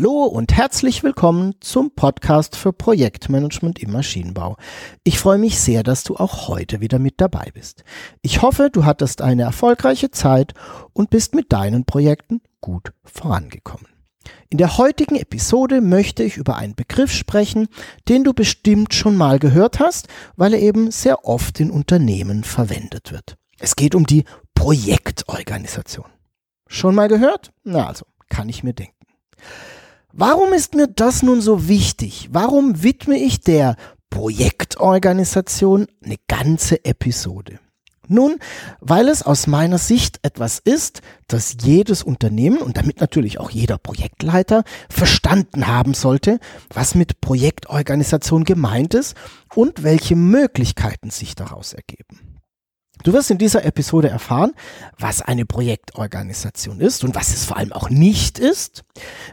Hallo und herzlich willkommen zum Podcast für Projektmanagement im Maschinenbau. Ich freue mich sehr, dass du auch heute wieder mit dabei bist. Ich hoffe, du hattest eine erfolgreiche Zeit und bist mit deinen Projekten gut vorangekommen. In der heutigen Episode möchte ich über einen Begriff sprechen, den du bestimmt schon mal gehört hast, weil er eben sehr oft in Unternehmen verwendet wird. Es geht um die Projektorganisation. Schon mal gehört? Na also, kann ich mir denken. Warum ist mir das nun so wichtig? Warum widme ich der Projektorganisation eine ganze Episode? Nun, weil es aus meiner Sicht etwas ist, das jedes Unternehmen und damit natürlich auch jeder Projektleiter verstanden haben sollte, was mit Projektorganisation gemeint ist und welche Möglichkeiten sich daraus ergeben. Du wirst in dieser Episode erfahren, was eine Projektorganisation ist und was es vor allem auch nicht ist,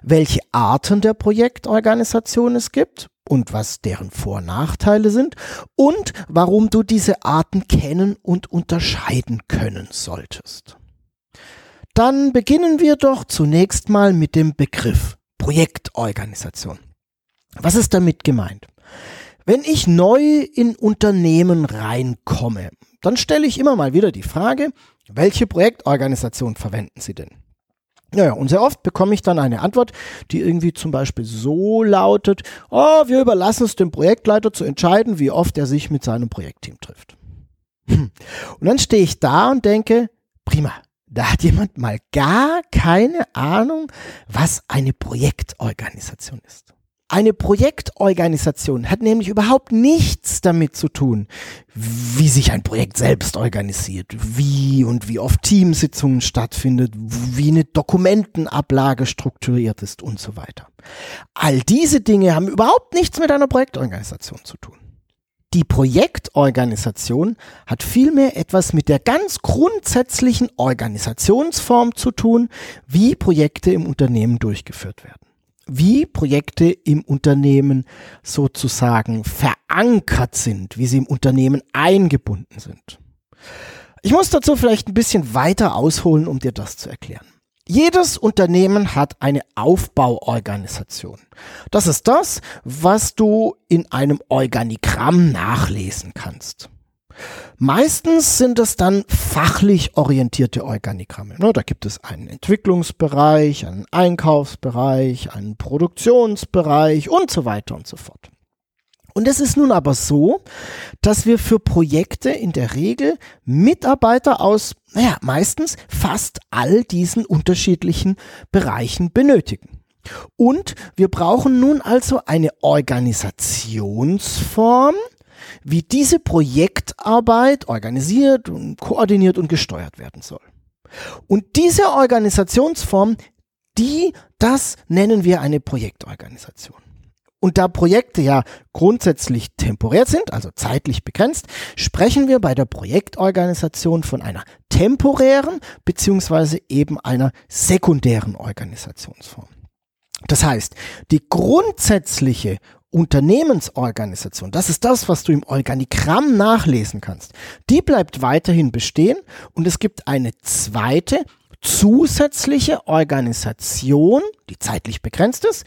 welche Arten der Projektorganisation es gibt und was deren Vor- und Nachteile sind und warum du diese Arten kennen und unterscheiden können solltest. Dann beginnen wir doch zunächst mal mit dem Begriff Projektorganisation. Was ist damit gemeint? Wenn ich neu in Unternehmen reinkomme, dann stelle ich immer mal wieder die Frage, welche Projektorganisation verwenden Sie denn? Naja, und sehr oft bekomme ich dann eine Antwort, die irgendwie zum Beispiel so lautet, oh, wir überlassen es dem Projektleiter zu entscheiden, wie oft er sich mit seinem Projektteam trifft. Und dann stehe ich da und denke, prima, da hat jemand mal gar keine Ahnung, was eine Projektorganisation ist. Eine Projektorganisation hat nämlich überhaupt nichts damit zu tun, wie sich ein Projekt selbst organisiert, wie und wie oft Teamsitzungen stattfindet, wie eine Dokumentenablage strukturiert ist und so weiter. All diese Dinge haben überhaupt nichts mit einer Projektorganisation zu tun. Die Projektorganisation hat vielmehr etwas mit der ganz grundsätzlichen Organisationsform zu tun, wie Projekte im Unternehmen durchgeführt werden wie Projekte im Unternehmen sozusagen verankert sind, wie sie im Unternehmen eingebunden sind. Ich muss dazu vielleicht ein bisschen weiter ausholen, um dir das zu erklären. Jedes Unternehmen hat eine Aufbauorganisation. Das ist das, was du in einem Organigramm nachlesen kannst. Meistens sind es dann fachlich orientierte Organigramme. Ne, da gibt es einen Entwicklungsbereich, einen Einkaufsbereich, einen Produktionsbereich und so weiter und so fort. Und es ist nun aber so, dass wir für Projekte in der Regel Mitarbeiter aus, naja, meistens fast all diesen unterschiedlichen Bereichen benötigen. Und wir brauchen nun also eine Organisationsform, wie diese Projektarbeit organisiert und koordiniert und gesteuert werden soll. Und diese Organisationsform, die, das nennen wir eine Projektorganisation. Und da Projekte ja grundsätzlich temporär sind, also zeitlich begrenzt, sprechen wir bei der Projektorganisation von einer temporären beziehungsweise eben einer sekundären Organisationsform. Das heißt, die grundsätzliche Unternehmensorganisation, das ist das, was du im Organigramm nachlesen kannst, die bleibt weiterhin bestehen und es gibt eine zweite zusätzliche Organisation, die zeitlich begrenzt ist,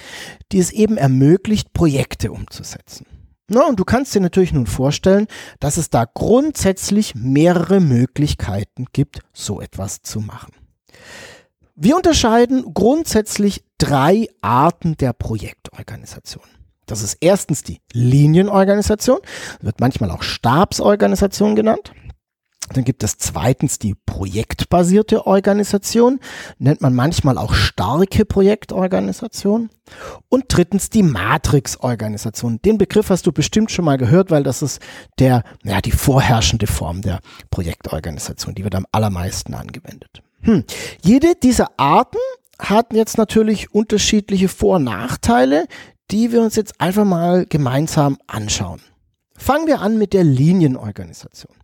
die es eben ermöglicht, Projekte umzusetzen. Na, und du kannst dir natürlich nun vorstellen, dass es da grundsätzlich mehrere Möglichkeiten gibt, so etwas zu machen. Wir unterscheiden grundsätzlich drei Arten der Projektorganisation. Das ist erstens die Linienorganisation, wird manchmal auch Stabsorganisation genannt. Dann gibt es zweitens die projektbasierte Organisation, nennt man manchmal auch starke Projektorganisation. Und drittens die Matrix-Organisation. Den Begriff hast du bestimmt schon mal gehört, weil das ist der, ja, die vorherrschende Form der Projektorganisation. Die wird am allermeisten angewendet. Hm. Jede dieser Arten hat jetzt natürlich unterschiedliche Vor- und Nachteile, die wir uns jetzt einfach mal gemeinsam anschauen. Fangen wir an mit der Linienorganisation.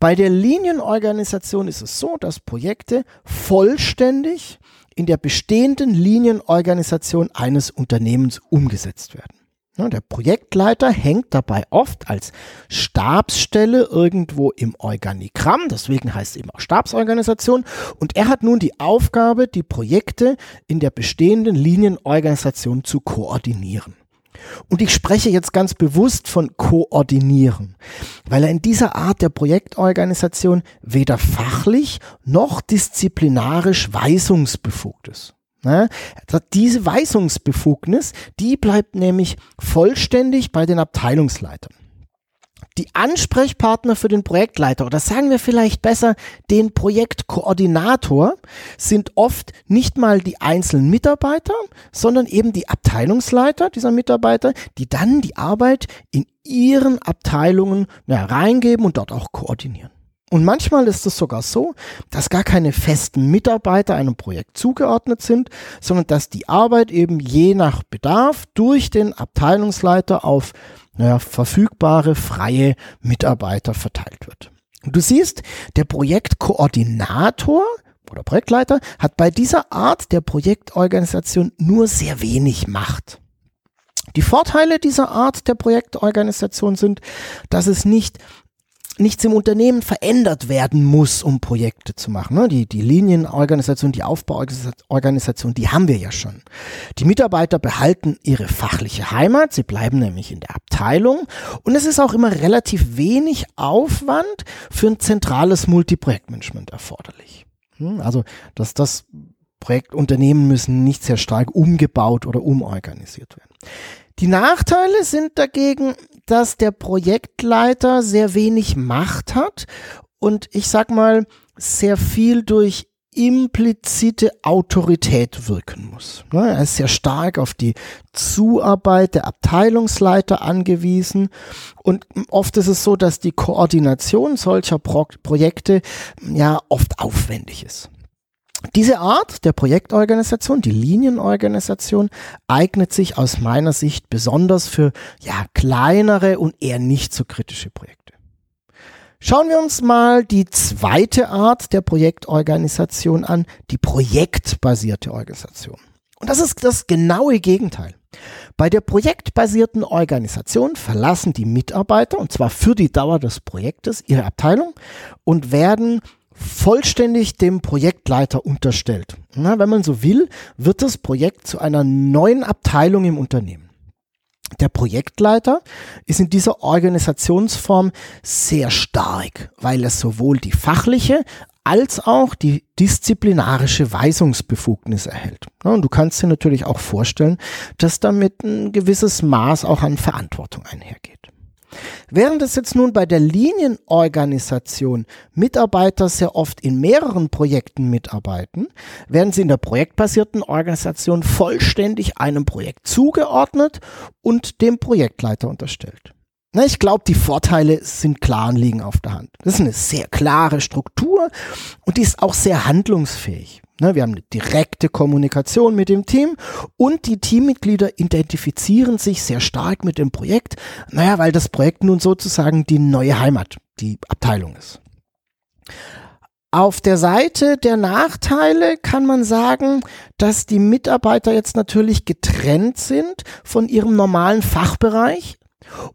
Bei der Linienorganisation ist es so, dass Projekte vollständig in der bestehenden Linienorganisation eines Unternehmens umgesetzt werden. Der Projektleiter hängt dabei oft als Stabsstelle irgendwo im Organigramm, deswegen heißt es eben auch Stabsorganisation, und er hat nun die Aufgabe, die Projekte in der bestehenden Linienorganisation zu koordinieren. Und ich spreche jetzt ganz bewusst von koordinieren, weil er in dieser Art der Projektorganisation weder fachlich noch disziplinarisch weisungsbefugt ist. Ne? Diese Weisungsbefugnis, die bleibt nämlich vollständig bei den Abteilungsleitern. Die Ansprechpartner für den Projektleiter oder sagen wir vielleicht besser den Projektkoordinator sind oft nicht mal die einzelnen Mitarbeiter, sondern eben die Abteilungsleiter dieser Mitarbeiter, die dann die Arbeit in ihren Abteilungen ja, reingeben und dort auch koordinieren. Und manchmal ist es sogar so, dass gar keine festen Mitarbeiter einem Projekt zugeordnet sind, sondern dass die Arbeit eben je nach Bedarf durch den Abteilungsleiter auf naja, verfügbare freie Mitarbeiter verteilt wird. Und du siehst, der Projektkoordinator oder Projektleiter hat bei dieser Art der Projektorganisation nur sehr wenig Macht. Die Vorteile dieser Art der Projektorganisation sind, dass es nicht nichts im Unternehmen verändert werden muss, um Projekte zu machen. Ne? Die, die Linienorganisation, die Aufbauorganisation, die haben wir ja schon. Die Mitarbeiter behalten ihre fachliche Heimat, sie bleiben nämlich in der Abteilung und es ist auch immer relativ wenig Aufwand für ein zentrales Multiprojektmanagement erforderlich. Hm? Also, dass das Projektunternehmen müssen nicht sehr stark umgebaut oder umorganisiert werden. Die Nachteile sind dagegen, dass der Projektleiter sehr wenig Macht hat und ich sag mal sehr viel durch implizite Autorität wirken muss. Ne, er ist sehr stark auf die Zuarbeit der Abteilungsleiter angewiesen und oft ist es so, dass die Koordination solcher Pro Projekte ja oft aufwendig ist. Diese Art der Projektorganisation, die Linienorganisation, eignet sich aus meiner Sicht besonders für ja, kleinere und eher nicht so kritische Projekte. Schauen wir uns mal die zweite Art der Projektorganisation an, die projektbasierte Organisation. Und das ist das genaue Gegenteil. Bei der projektbasierten Organisation verlassen die Mitarbeiter, und zwar für die Dauer des Projektes, ihre Abteilung und werden vollständig dem Projektleiter unterstellt. Na, wenn man so will, wird das Projekt zu einer neuen Abteilung im Unternehmen. Der Projektleiter ist in dieser Organisationsform sehr stark, weil er sowohl die fachliche als auch die disziplinarische Weisungsbefugnis erhält. Und du kannst dir natürlich auch vorstellen, dass damit ein gewisses Maß auch an Verantwortung einhergeht. Während es jetzt nun bei der Linienorganisation Mitarbeiter sehr oft in mehreren Projekten mitarbeiten, werden sie in der projektbasierten Organisation vollständig einem Projekt zugeordnet und dem Projektleiter unterstellt. Ich glaube, die Vorteile sind klar und liegen auf der Hand. Das ist eine sehr klare Struktur und die ist auch sehr handlungsfähig. Ne, wir haben eine direkte Kommunikation mit dem Team und die Teammitglieder identifizieren sich sehr stark mit dem Projekt, naja, weil das Projekt nun sozusagen die neue Heimat, die Abteilung ist. Auf der Seite der Nachteile kann man sagen, dass die Mitarbeiter jetzt natürlich getrennt sind von ihrem normalen Fachbereich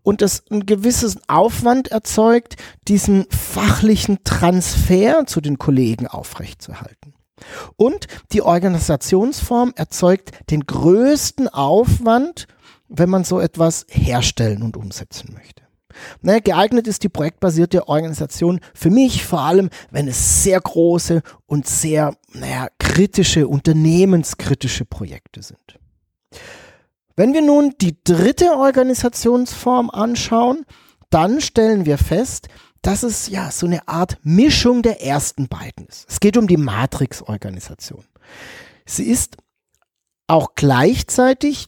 und es einen gewissen Aufwand erzeugt, diesen fachlichen Transfer zu den Kollegen aufrechtzuerhalten. Und die Organisationsform erzeugt den größten Aufwand, wenn man so etwas herstellen und umsetzen möchte. Naja, geeignet ist die projektbasierte Organisation für mich vor allem, wenn es sehr große und sehr naja, kritische, unternehmenskritische Projekte sind. Wenn wir nun die dritte Organisationsform anschauen, dann stellen wir fest, dass es ja so eine Art Mischung der ersten beiden ist. Es geht um die Matrix-Organisation. Sie ist auch gleichzeitig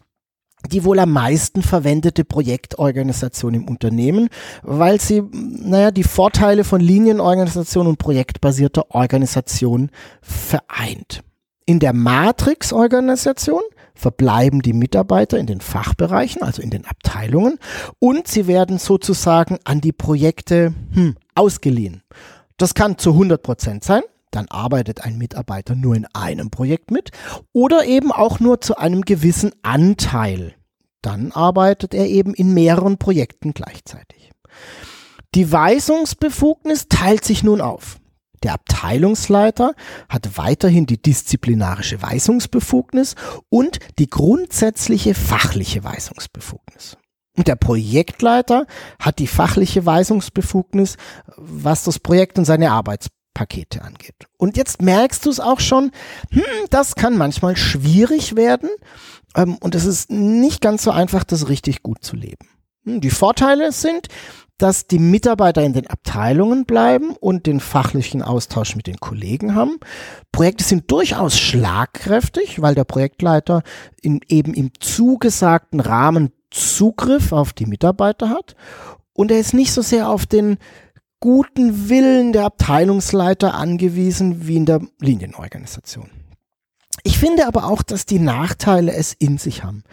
die wohl am meisten verwendete Projektorganisation im Unternehmen, weil sie, naja, die Vorteile von Linienorganisation und projektbasierter Organisation vereint. In der Matrix-Organisation verbleiben die Mitarbeiter in den Fachbereichen, also in den Abteilungen, und sie werden sozusagen an die Projekte hm, ausgeliehen. Das kann zu 100 Prozent sein, dann arbeitet ein Mitarbeiter nur in einem Projekt mit oder eben auch nur zu einem gewissen Anteil. Dann arbeitet er eben in mehreren Projekten gleichzeitig. Die Weisungsbefugnis teilt sich nun auf. Der Abteilungsleiter hat weiterhin die disziplinarische Weisungsbefugnis und die grundsätzliche fachliche Weisungsbefugnis. Und der Projektleiter hat die fachliche Weisungsbefugnis, was das Projekt und seine Arbeitspakete angeht. Und jetzt merkst du es auch schon, hm, das kann manchmal schwierig werden ähm, und es ist nicht ganz so einfach, das richtig gut zu leben. Hm, die Vorteile sind, dass die Mitarbeiter in den Abteilungen bleiben und den fachlichen Austausch mit den Kollegen haben. Projekte sind durchaus schlagkräftig, weil der Projektleiter in, eben im zugesagten Rahmen Zugriff auf die Mitarbeiter hat und er ist nicht so sehr auf den guten Willen der Abteilungsleiter angewiesen wie in der Linienorganisation. Ich finde aber auch, dass die Nachteile es in sich haben.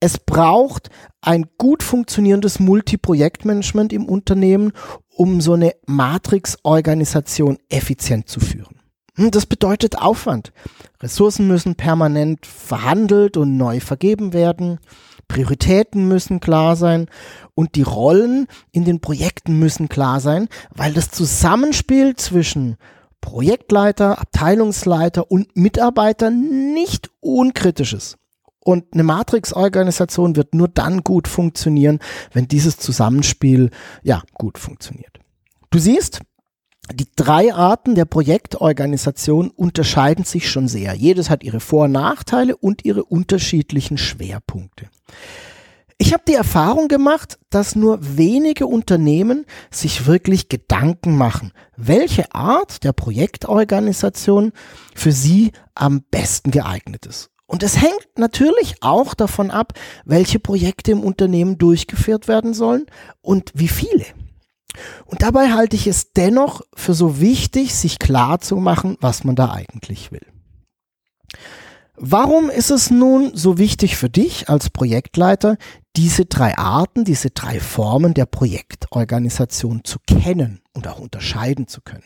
Es braucht ein gut funktionierendes Multiprojektmanagement im Unternehmen, um so eine Matrix-Organisation effizient zu führen. Hm, das bedeutet Aufwand. Ressourcen müssen permanent verhandelt und neu vergeben werden. Prioritäten müssen klar sein und die Rollen in den Projekten müssen klar sein, weil das Zusammenspiel zwischen Projektleiter, Abteilungsleiter und Mitarbeiter nicht unkritisch ist. Und eine Matrix-Organisation wird nur dann gut funktionieren, wenn dieses Zusammenspiel ja gut funktioniert. Du siehst, die drei Arten der Projektorganisation unterscheiden sich schon sehr. Jedes hat ihre Vor- und Nachteile und ihre unterschiedlichen Schwerpunkte. Ich habe die Erfahrung gemacht, dass nur wenige Unternehmen sich wirklich Gedanken machen, welche Art der Projektorganisation für sie am besten geeignet ist. Und es hängt natürlich auch davon ab, welche Projekte im Unternehmen durchgeführt werden sollen und wie viele. Und dabei halte ich es dennoch für so wichtig, sich klar zu machen, was man da eigentlich will. Warum ist es nun so wichtig für dich als Projektleiter, diese drei Arten, diese drei Formen der Projektorganisation zu kennen und auch unterscheiden zu können?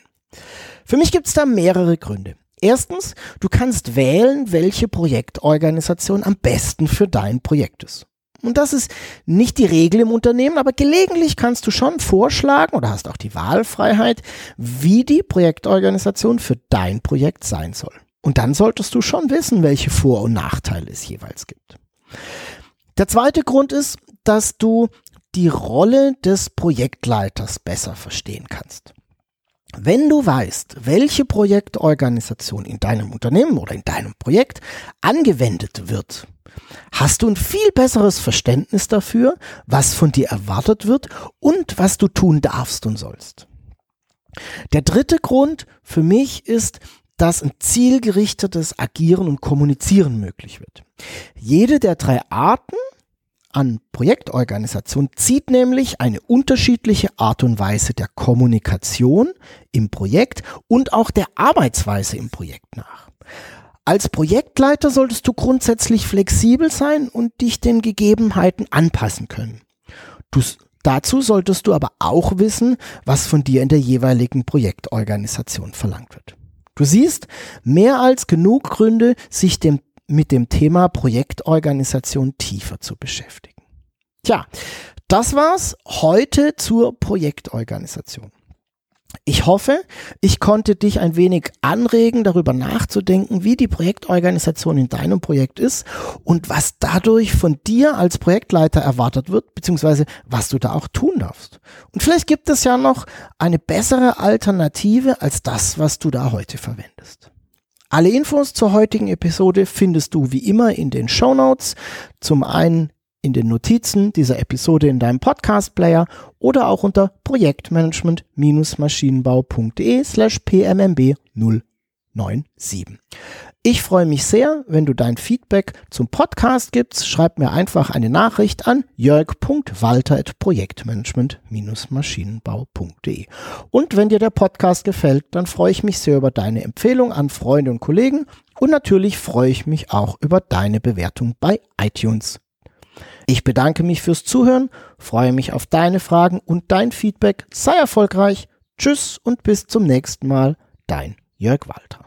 Für mich gibt es da mehrere Gründe. Erstens, du kannst wählen, welche Projektorganisation am besten für dein Projekt ist. Und das ist nicht die Regel im Unternehmen, aber gelegentlich kannst du schon vorschlagen oder hast auch die Wahlfreiheit, wie die Projektorganisation für dein Projekt sein soll. Und dann solltest du schon wissen, welche Vor- und Nachteile es jeweils gibt. Der zweite Grund ist, dass du die Rolle des Projektleiters besser verstehen kannst. Wenn du weißt, welche Projektorganisation in deinem Unternehmen oder in deinem Projekt angewendet wird, hast du ein viel besseres Verständnis dafür, was von dir erwartet wird und was du tun darfst und sollst. Der dritte Grund für mich ist, dass ein zielgerichtetes Agieren und Kommunizieren möglich wird. Jede der drei Arten an Projektorganisation zieht nämlich eine unterschiedliche Art und Weise der Kommunikation im Projekt und auch der Arbeitsweise im Projekt nach. Als Projektleiter solltest du grundsätzlich flexibel sein und dich den Gegebenheiten anpassen können. Du, dazu solltest du aber auch wissen, was von dir in der jeweiligen Projektorganisation verlangt wird. Du siehst mehr als genug Gründe, sich dem, mit dem Thema Projektorganisation tiefer zu beschäftigen. Tja, das war's heute zur Projektorganisation. Ich hoffe, ich konnte dich ein wenig anregen, darüber nachzudenken, wie die Projektorganisation in deinem Projekt ist und was dadurch von dir als Projektleiter erwartet wird, beziehungsweise was du da auch tun darfst. Und vielleicht gibt es ja noch eine bessere Alternative als das, was du da heute verwendest. Alle Infos zur heutigen Episode findest du wie immer in den Show Notes. Zum einen in den Notizen dieser Episode in deinem Podcast-Player oder auch unter projektmanagement-maschinenbau.de slash pmmb 097. Ich freue mich sehr, wenn du dein Feedback zum Podcast gibst. Schreib mir einfach eine Nachricht an jörg.walter.projektmanagement-maschinenbau.de. Und wenn dir der Podcast gefällt, dann freue ich mich sehr über deine Empfehlung an Freunde und Kollegen und natürlich freue ich mich auch über deine Bewertung bei iTunes. Ich bedanke mich fürs Zuhören, freue mich auf deine Fragen und dein Feedback. Sei erfolgreich. Tschüss und bis zum nächsten Mal. Dein Jörg Walter.